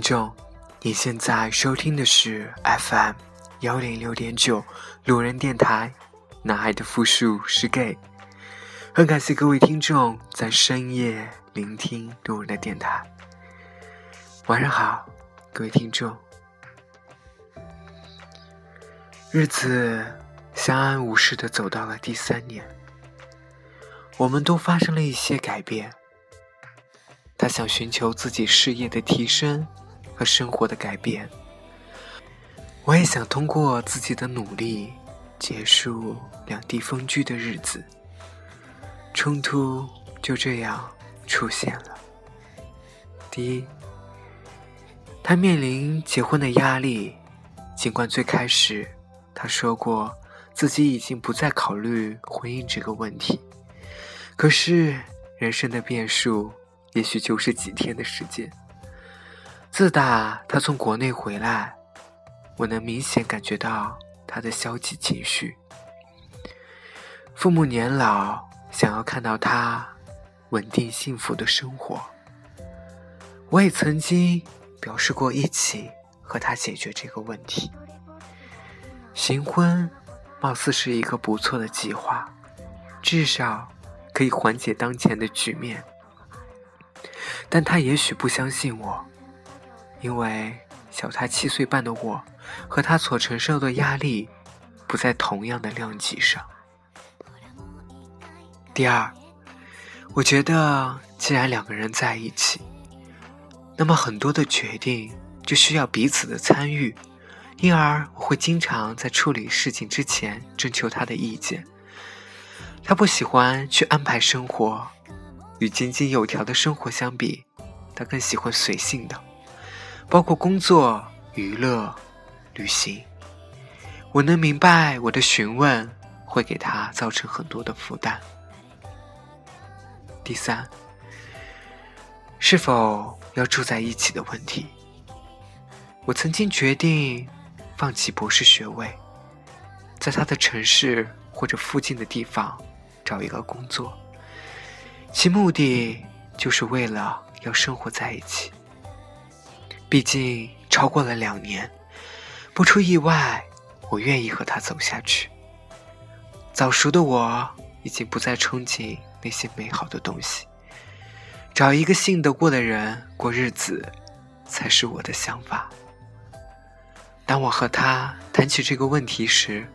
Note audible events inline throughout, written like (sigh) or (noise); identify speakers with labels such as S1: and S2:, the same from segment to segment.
S1: 听众，你现在收听的是 FM 幺零六点九路人电台，男孩的复数是 gay。很感谢各位听众在深夜聆听路人的电台。晚上好，各位听众。日子相安无事的走到了第三年，我们都发生了一些改变。他想寻求自己事业的提升和生活的改变，我也想通过自己的努力结束两地分居的日子。冲突就这样出现了。第一，他面临结婚的压力，尽管最开始他说过自己已经不再考虑婚姻这个问题，可是人生的变数。也许就是几天的时间。自打他从国内回来，我能明显感觉到他的消极情绪。父母年老，想要看到他稳定幸福的生活。我也曾经表示过一起和他解决这个问题。行婚，貌似是一个不错的计划，至少可以缓解当前的局面。但他也许不相信我，因为小他七岁半的我，和他所承受的压力不在同样的量级上。第二，我觉得既然两个人在一起，那么很多的决定就需要彼此的参与，因而我会经常在处理事情之前征求他的意见。他不喜欢去安排生活。与井井有条的生活相比，他更喜欢随性的，包括工作、娱乐、旅行。我能明白我的询问会给他造成很多的负担。第三，是否要住在一起的问题，我曾经决定放弃博士学位，在他的城市或者附近的地方找一个工作。其目的就是为了要生活在一起。毕竟超过了两年，不出意外，我愿意和他走下去。早熟的我已经不再憧憬那些美好的东西，找一个信得过的人过日子，才是我的想法。当我和他谈起这个问题时，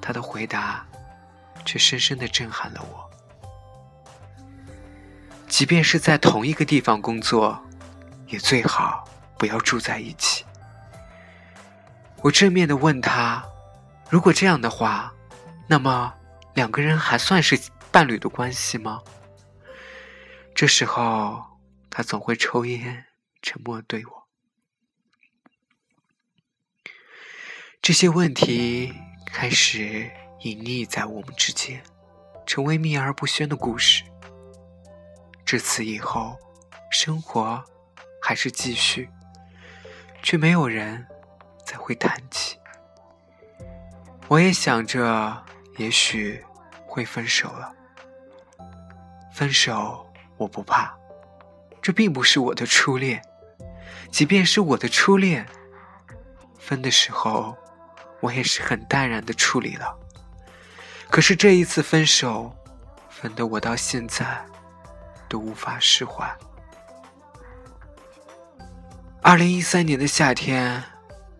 S1: 他的回答却深深的震撼了我。即便是在同一个地方工作，也最好不要住在一起。我正面的问他：“如果这样的话，那么两个人还算是伴侣的关系吗？”这时候，他总会抽烟，沉默对我。这些问题开始隐匿在我们之间，成为秘而不宣的故事。至此以后，生活还是继续，却没有人再会谈起。我也想着，也许会分手了。分手我不怕，这并不是我的初恋。即便是我的初恋，分的时候，我也是很淡然的处理了。可是这一次分手，分的我到现在。都无法释怀。二零一三年的夏天，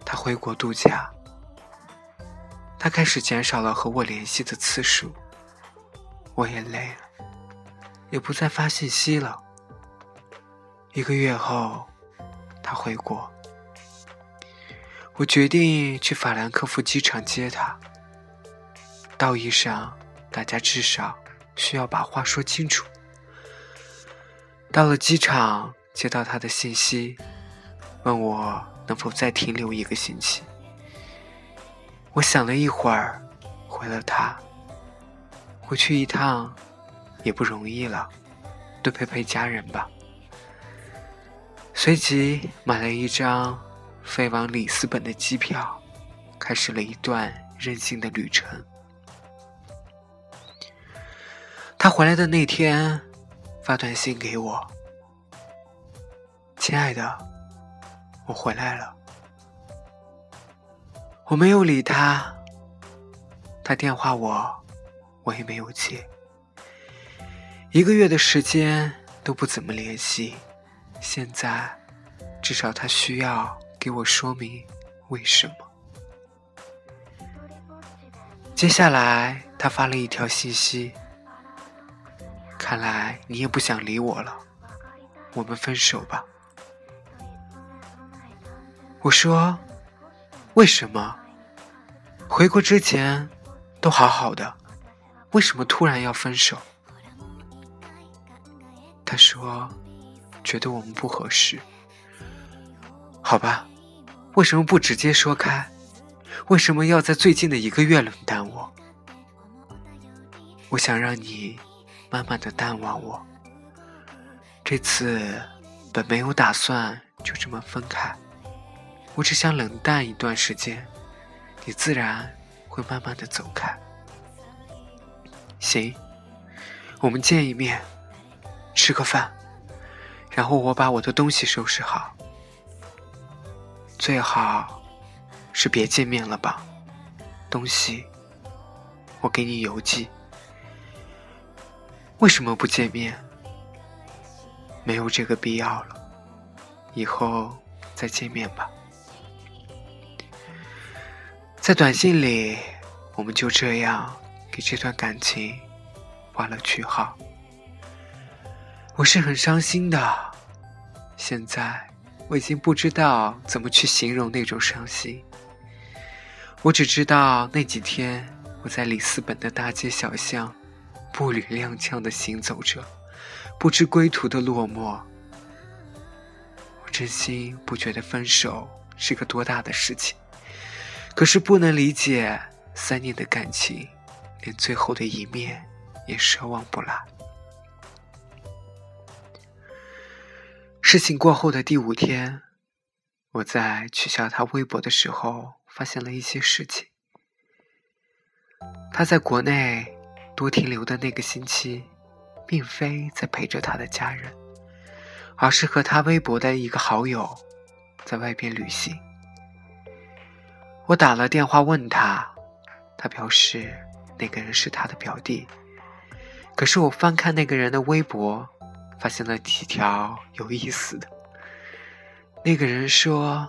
S1: 他回国度假，他开始减少了和我联系的次数，我也累了，也不再发信息了。一个月后，他回国，我决定去法兰克福机场接他。道义上，大家至少需要把话说清楚。到了机场，接到他的信息，问我能否再停留一个星期。我想了一会儿，回了他：“回去一趟也不容易了，多陪陪家人吧。”随即买了一张飞往里斯本的机票，开始了一段任性的旅程。他回来的那天。发短信给我，亲爱的，我回来了。我没有理他，他电话我，我也没有接。一个月的时间都不怎么联系，现在至少他需要给我说明为什么。接下来，他发了一条信息：“看来你也不想理我了，我们分手吧。”我说：“为什么？回国之前都好好的，为什么突然要分手？”他说：“觉得我们不合适。”好吧，为什么不直接说开？为什么要在最近的一个月冷淡我？我想让你慢慢的淡忘我。这次本没有打算就这么分开，我只想冷淡一段时间，你自然会慢慢的走开。行，我们见一面，吃个饭，然后我把我的东西收拾好，最好。是别见面了吧，东西我给你邮寄。为什么不见面？没有这个必要了，以后再见面吧。在短信里，我们就这样给这段感情画了句号。我是很伤心的，现在我已经不知道怎么去形容那种伤心。我只知道那几天我在里斯本的大街小巷，步履踉跄的行走着，不知归途的落寞。我真心不觉得分手是个多大的事情，可是不能理解三年的感情，连最后的一面也奢望不来。事情过后的第五天，我在取消他微博的时候。发现了一些事情。他在国内多停留的那个星期，并非在陪着他的家人，而是和他微博的一个好友在外边旅行。我打了电话问他，他表示那个人是他的表弟。可是我翻看那个人的微博，发现了几条有意思的。那个人说。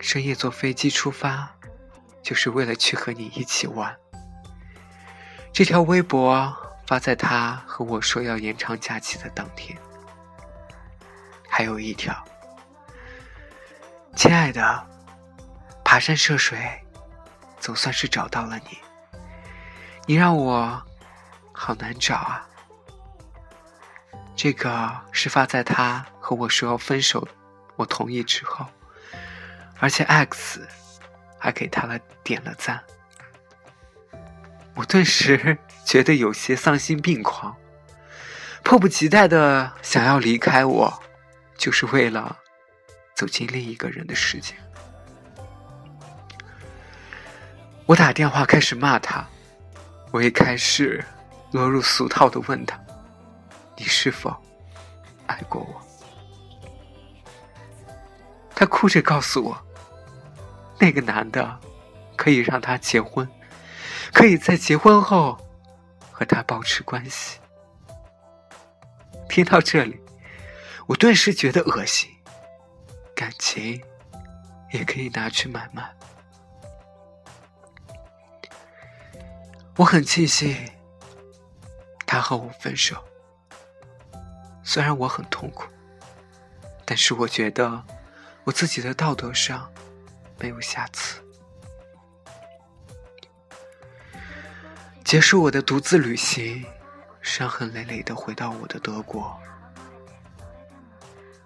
S1: 深夜坐飞机出发，就是为了去和你一起玩。这条微博发在他和我说要延长假期的当天。还有一条，亲爱的，爬山涉水，总算是找到了你。你让我好难找啊。这个是发在他和我说分手，我同意之后。而且 X 还给他了点了赞，我顿时 (laughs) 觉得有些丧心病狂，迫不及待的想要离开我，就是为了走进另一个人的世界。我打电话开始骂他，我也开始落入俗套的问他：“你是否爱过我？”他哭着告诉我。那个男的可以让他结婚，可以在结婚后和他保持关系。听到这里，我顿时觉得恶心。感情也可以拿去买卖。我很庆幸他和我分手，虽然我很痛苦，但是我觉得我自己的道德上。没有下次。结束我的独自旅行，伤痕累累的回到我的德国。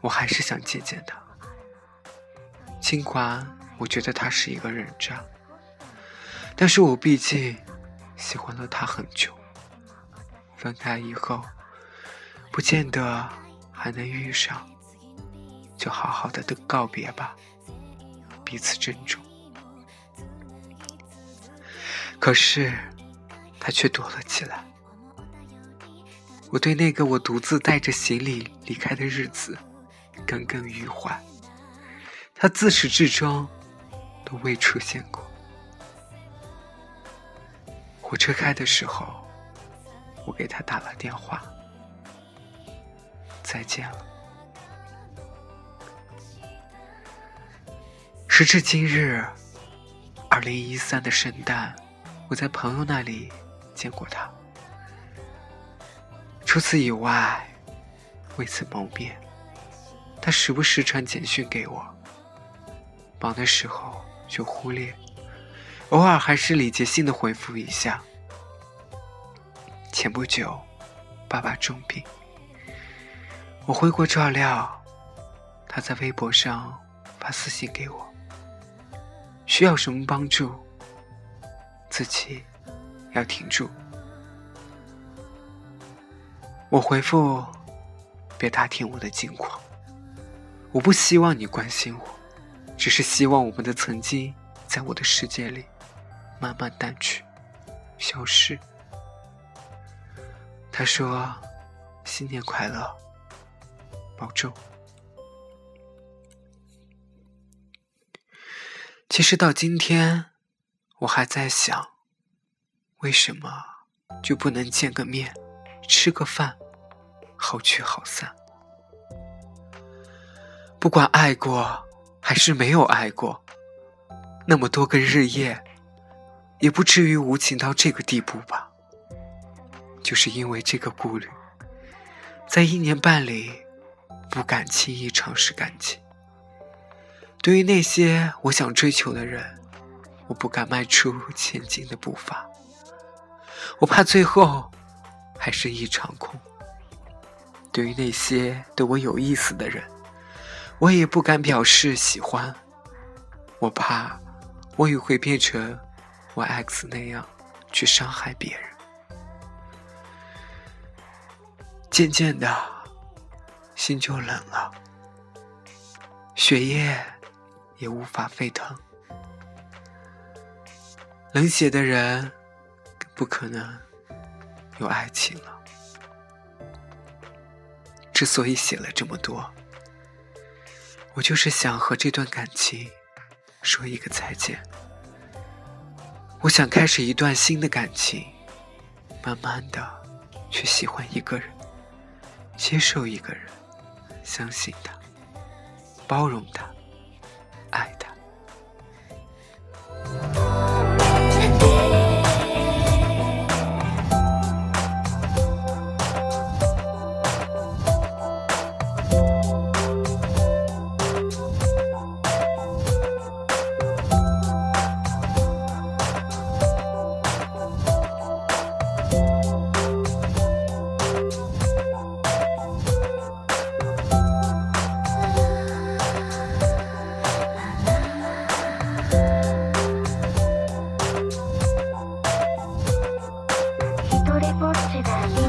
S1: 我还是想见见他，尽管我觉得他是一个人渣，但是我毕竟喜欢了他很久。分开以后，不见得还能遇上，就好好的的告别吧。彼此珍重，可是他却躲了起来。我对那个我独自带着行李离开的日子耿耿于怀，他自始至终都未出现过。火车开的时候，我给他打了电话，再见了。时至今日，二零一三的圣诞，我在朋友那里见过他。除此以外，未曾谋面。他时不时传简讯给我，忙的时候就忽略，偶尔还是礼节性的回复一下。前不久，爸爸重病，我回国照料，他在微博上发私信给我。需要什么帮助，自己要挺住。我回复：别打听我的近况，我不希望你关心我，只是希望我们的曾经在我的世界里慢慢淡去、消失。他说：“新年快乐，保重。”其实到今天，我还在想，为什么就不能见个面，吃个饭，好聚好散？不管爱过还是没有爱过，那么多个日夜，也不至于无情到这个地步吧？就是因为这个顾虑，在一年半里，不敢轻易尝试感情。对于那些我想追求的人，我不敢迈出前进的步伐，我怕最后还是一场空。对于那些对我有意思的人，我也不敢表示喜欢，我怕我也会变成我 X 那样去伤害别人。渐渐的，心就冷了，血液。也无法沸腾。冷血的人，不可能有爱情了。之所以写了这么多，我就是想和这段感情说一个再见。我想开始一段新的感情，慢慢的去喜欢一个人，接受一个人，相信他，包容他。Sexy.